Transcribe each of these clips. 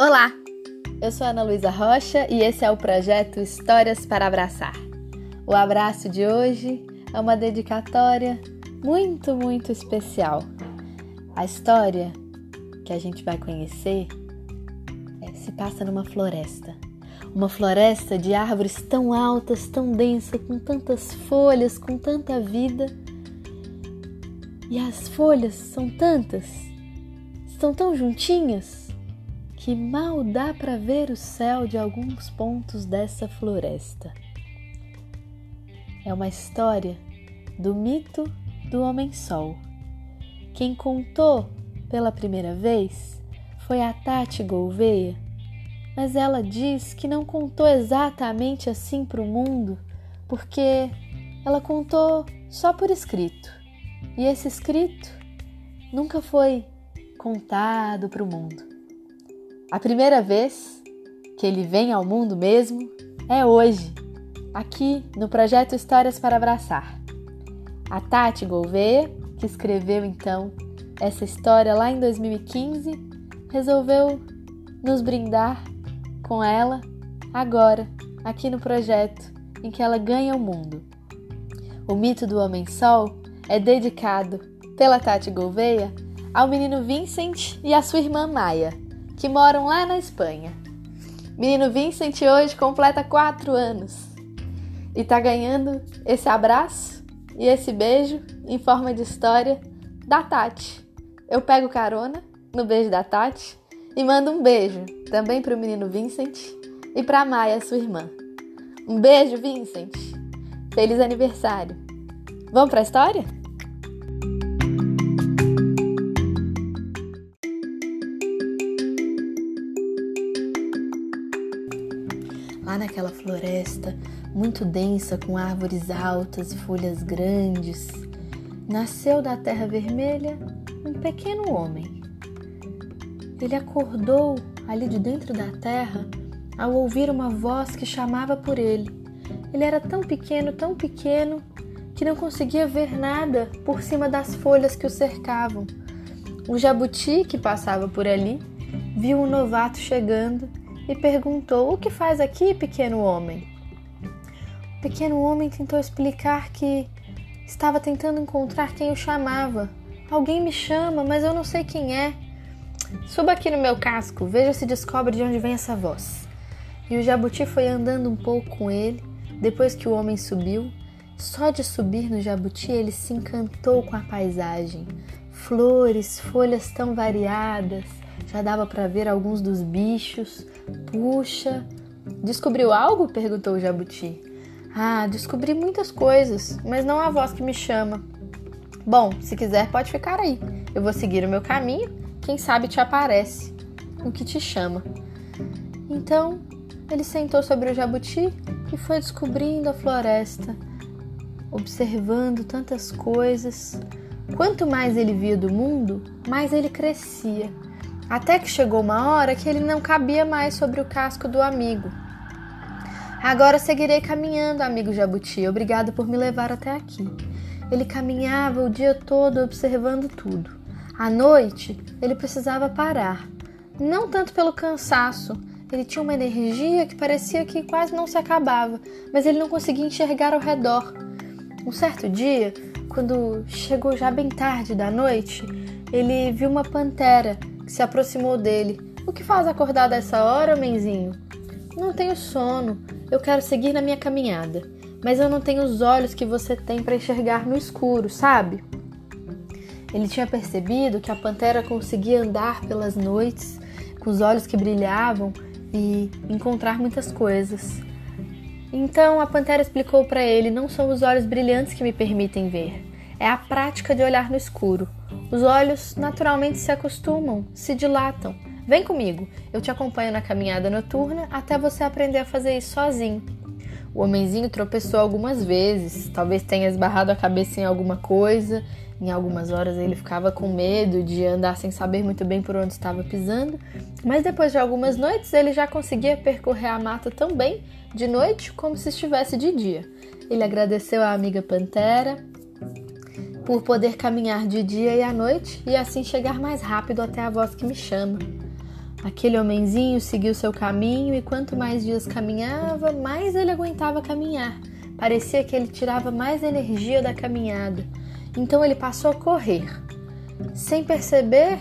Olá, eu sou Ana Luísa Rocha e esse é o projeto Histórias para Abraçar. O abraço de hoje é uma dedicatória muito, muito especial. A história que a gente vai conhecer é, se passa numa floresta. Uma floresta de árvores tão altas, tão densa, com tantas folhas, com tanta vida. E as folhas são tantas, estão tão juntinhas que mal dá para ver o céu de alguns pontos dessa floresta. É uma história do mito do Homem-Sol. Quem contou pela primeira vez foi a Tati Gouveia, mas ela diz que não contou exatamente assim para o mundo, porque ela contou só por escrito. E esse escrito nunca foi contado para o mundo. A primeira vez que ele vem ao mundo mesmo é hoje, aqui no projeto Histórias para Abraçar. A Tati Gouveia, que escreveu então essa história lá em 2015, resolveu nos brindar com ela agora, aqui no projeto em que ela ganha o mundo. O mito do Homem-Sol é dedicado pela Tati Gouveia ao menino Vincent e à sua irmã Maia que moram lá na Espanha. Menino Vincent hoje completa 4 anos e tá ganhando esse abraço e esse beijo em forma de história da Tati. Eu pego carona no beijo da Tati e mando um beijo também para o menino Vincent e para Maia, sua irmã. Um beijo, Vincent. Feliz aniversário. Vamos para a história? Floresta muito densa com árvores altas e folhas grandes, nasceu da terra vermelha um pequeno homem. Ele acordou ali de dentro da terra ao ouvir uma voz que chamava por ele. Ele era tão pequeno, tão pequeno, que não conseguia ver nada por cima das folhas que o cercavam. O jabuti que passava por ali viu o novato chegando e perguntou: O que faz aqui, pequeno homem? O pequeno homem tentou explicar que estava tentando encontrar quem o chamava. Alguém me chama, mas eu não sei quem é. Suba aqui no meu casco, veja se descobre de onde vem essa voz. E o jabuti foi andando um pouco com ele. Depois que o homem subiu, só de subir no jabuti ele se encantou com a paisagem. Flores, folhas tão variadas, já dava para ver alguns dos bichos. Puxa, descobriu algo? perguntou o jabuti. Ah, descobri muitas coisas, mas não a voz que me chama. Bom, se quiser, pode ficar aí. Eu vou seguir o meu caminho. Quem sabe te aparece o que te chama. Então, ele sentou sobre o jabuti e foi descobrindo a floresta, observando tantas coisas. Quanto mais ele via do mundo, mais ele crescia. Até que chegou uma hora que ele não cabia mais sobre o casco do amigo. Agora seguirei caminhando, amigo Jabuti. Obrigado por me levar até aqui. Ele caminhava o dia todo observando tudo. À noite, ele precisava parar. Não tanto pelo cansaço, ele tinha uma energia que parecia que quase não se acabava, mas ele não conseguia enxergar ao redor. Um certo dia, quando chegou já bem tarde da noite, ele viu uma pantera se aproximou dele. O que faz acordar dessa hora, menzinho? Não tenho sono. Eu quero seguir na minha caminhada. Mas eu não tenho os olhos que você tem para enxergar no escuro, sabe? Ele tinha percebido que a pantera conseguia andar pelas noites com os olhos que brilhavam e encontrar muitas coisas. Então a pantera explicou para ele: não são os olhos brilhantes que me permitem ver, é a prática de olhar no escuro. Os olhos naturalmente se acostumam, se dilatam. Vem comigo, eu te acompanho na caminhada noturna até você aprender a fazer isso sozinho. O homenzinho tropeçou algumas vezes, talvez tenha esbarrado a cabeça em alguma coisa. Em algumas horas ele ficava com medo de andar sem saber muito bem por onde estava pisando, mas depois de algumas noites ele já conseguia percorrer a mata tão bem de noite como se estivesse de dia. Ele agradeceu à amiga Pantera, por poder caminhar de dia e à noite e assim chegar mais rápido até a voz que me chama. Aquele homenzinho seguiu seu caminho e quanto mais dias caminhava, mais ele aguentava caminhar. Parecia que ele tirava mais energia da caminhada. Então ele passou a correr. Sem perceber,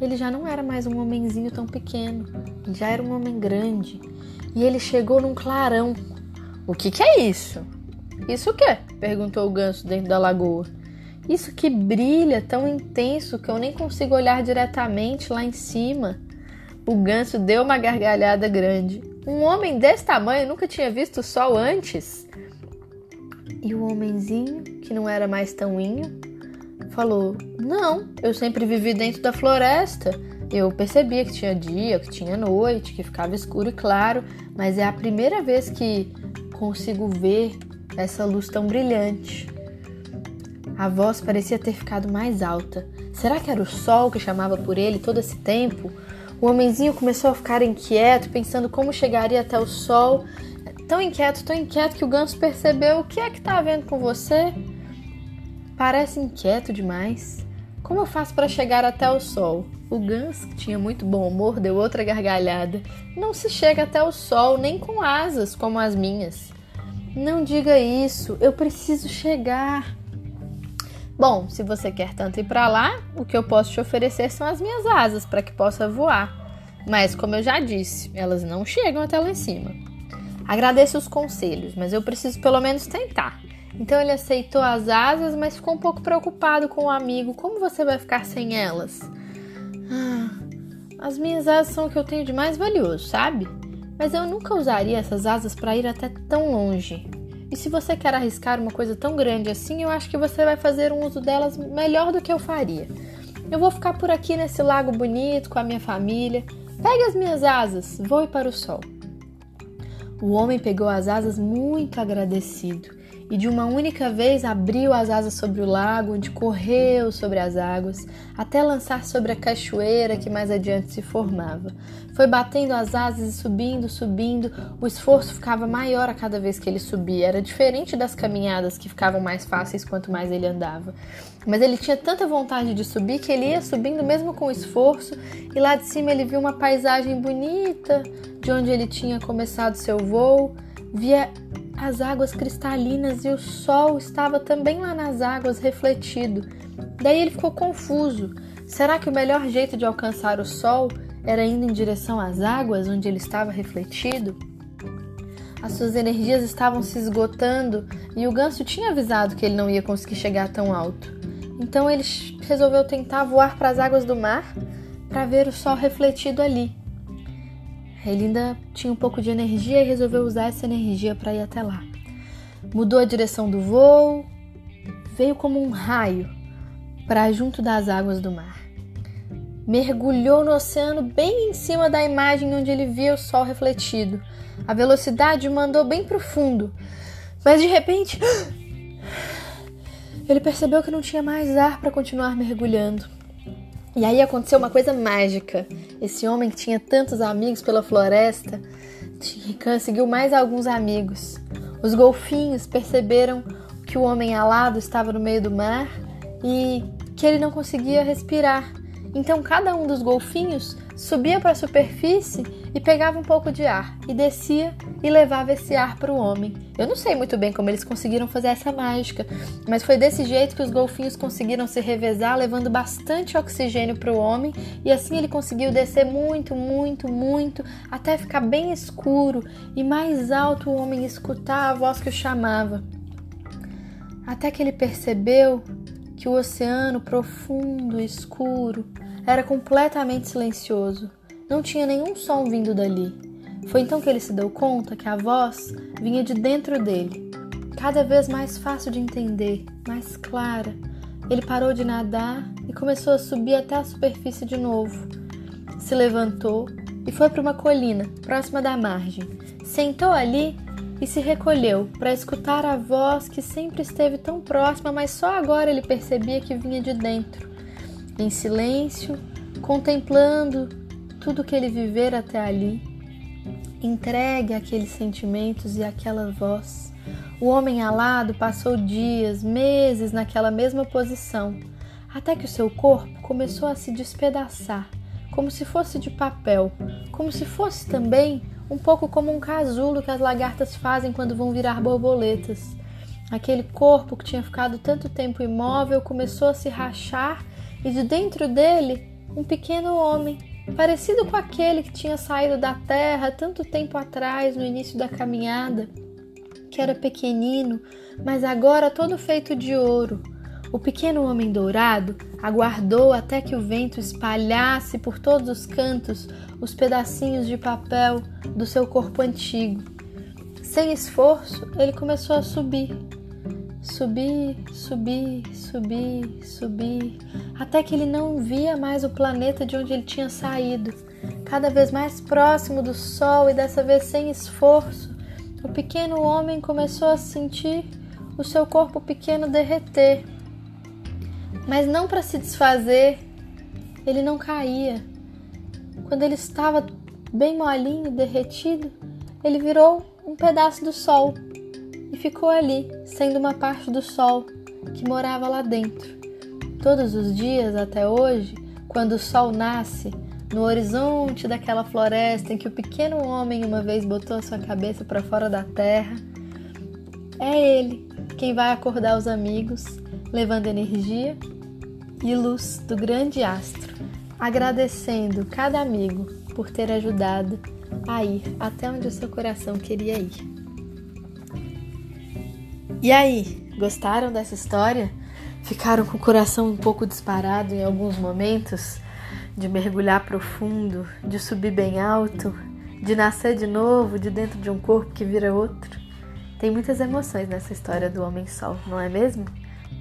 ele já não era mais um homenzinho tão pequeno, já era um homem grande. E ele chegou num clarão. O que, que é isso? Isso o quê? perguntou o ganso dentro da lagoa. Isso que brilha tão intenso que eu nem consigo olhar diretamente lá em cima. O ganso deu uma gargalhada grande. Um homem desse tamanho nunca tinha visto o sol antes. E o homenzinho, que não era mais tão inho, falou: Não, eu sempre vivi dentro da floresta. Eu percebia que tinha dia, que tinha noite, que ficava escuro e claro, mas é a primeira vez que consigo ver essa luz tão brilhante. A voz parecia ter ficado mais alta. Será que era o sol que chamava por ele todo esse tempo? O homenzinho começou a ficar inquieto, pensando como chegaria até o sol. Tão inquieto, tão inquieto que o ganso percebeu o que é que está havendo com você. Parece inquieto demais. Como eu faço para chegar até o sol? O ganso, que tinha muito bom humor, deu outra gargalhada. Não se chega até o sol nem com asas como as minhas. Não diga isso, eu preciso chegar. Bom, se você quer tanto ir para lá, o que eu posso te oferecer são as minhas asas para que possa voar. Mas, como eu já disse, elas não chegam até lá em cima. Agradeço os conselhos, mas eu preciso pelo menos tentar. Então ele aceitou as asas, mas ficou um pouco preocupado com o amigo. Como você vai ficar sem elas? Ah, as minhas asas são o que eu tenho de mais valioso, sabe? Mas eu nunca usaria essas asas para ir até tão longe. E se você quer arriscar uma coisa tão grande assim, eu acho que você vai fazer um uso delas melhor do que eu faria. Eu vou ficar por aqui nesse lago bonito com a minha família. Pegue as minhas asas, voe para o sol. O homem pegou as asas muito agradecido e de uma única vez abriu as asas sobre o lago, onde correu sobre as águas, até lançar sobre a cachoeira que mais adiante se formava. Foi batendo as asas e subindo, subindo, o esforço ficava maior a cada vez que ele subia. Era diferente das caminhadas que ficavam mais fáceis quanto mais ele andava. Mas ele tinha tanta vontade de subir que ele ia subindo mesmo com esforço, e lá de cima ele viu uma paisagem bonita de onde ele tinha começado seu voo. Via as águas cristalinas e o sol estava também lá nas águas refletido. Daí ele ficou confuso. Será que o melhor jeito de alcançar o sol era indo em direção às águas onde ele estava refletido? As suas energias estavam se esgotando e o ganso tinha avisado que ele não ia conseguir chegar tão alto. Então ele resolveu tentar voar para as águas do mar para ver o sol refletido ali. Ele ainda tinha um pouco de energia e resolveu usar essa energia para ir até lá. Mudou a direção do voo, veio como um raio para junto das águas do mar. Mergulhou no oceano bem em cima da imagem onde ele via o sol refletido. A velocidade o mandou bem profundo, mas de repente ele percebeu que não tinha mais ar para continuar mergulhando. E aí aconteceu uma coisa mágica. Esse homem que tinha tantos amigos pela floresta conseguiu mais alguns amigos. Os golfinhos perceberam que o homem alado estava no meio do mar e que ele não conseguia respirar. Então cada um dos golfinhos subia para a superfície e pegava um pouco de ar e descia e levava esse ar para o homem. Eu não sei muito bem como eles conseguiram fazer essa mágica, mas foi desse jeito que os golfinhos conseguiram se revezar, levando bastante oxigênio para o homem e assim ele conseguiu descer muito, muito, muito até ficar bem escuro e mais alto o homem escutar a voz que o chamava. Até que ele percebeu que o oceano profundo escuro era completamente silencioso. Não tinha nenhum som vindo dali. Foi então que ele se deu conta que a voz vinha de dentro dele, cada vez mais fácil de entender, mais clara. Ele parou de nadar e começou a subir até a superfície de novo. Se levantou e foi para uma colina próxima da margem. Sentou ali e se recolheu para escutar a voz que sempre esteve tão próxima, mas só agora ele percebia que vinha de dentro. Em silêncio, contemplando tudo que ele vivera até ali, entregue àqueles sentimentos e àquela voz. O homem alado passou dias, meses naquela mesma posição, até que o seu corpo começou a se despedaçar como se fosse de papel, como se fosse também um pouco como um casulo que as lagartas fazem quando vão virar borboletas. Aquele corpo que tinha ficado tanto tempo imóvel começou a se rachar e de dentro dele um pequeno homem, parecido com aquele que tinha saído da terra tanto tempo atrás no início da caminhada, que era pequenino, mas agora todo feito de ouro. O pequeno homem dourado aguardou até que o vento espalhasse por todos os cantos os pedacinhos de papel do seu corpo antigo. Sem esforço, ele começou a subir. Subir, subir, subir, subir, até que ele não via mais o planeta de onde ele tinha saído. Cada vez mais próximo do Sol e dessa vez sem esforço, o pequeno homem começou a sentir o seu corpo pequeno derreter. Mas não para se desfazer, ele não caía. Quando ele estava bem molinho, derretido, ele virou um pedaço do sol e ficou ali, sendo uma parte do sol que morava lá dentro. Todos os dias até hoje, quando o sol nasce, no horizonte daquela floresta em que o pequeno homem uma vez botou a sua cabeça para fora da terra, é ele quem vai acordar os amigos, levando energia e luz do grande astro, agradecendo cada amigo por ter ajudado a ir até onde o seu coração queria ir. E aí, gostaram dessa história? Ficaram com o coração um pouco disparado em alguns momentos? De mergulhar profundo, de subir bem alto, de nascer de novo de dentro de um corpo que vira outro? Tem muitas emoções nessa história do Homem Sol, não é mesmo?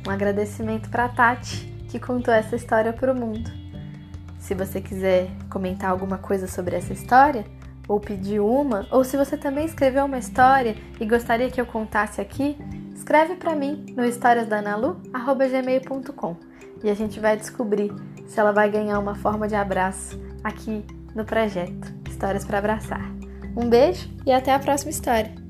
Um agradecimento para Tati, que contou essa história para o mundo. Se você quiser comentar alguma coisa sobre essa história, ou pedir uma, ou se você também escreveu uma história e gostaria que eu contasse aqui, escreve para mim no historiasdanalu@gmail.com e a gente vai descobrir se ela vai ganhar uma forma de abraço aqui no projeto Histórias para Abraçar. Um beijo e até a próxima história.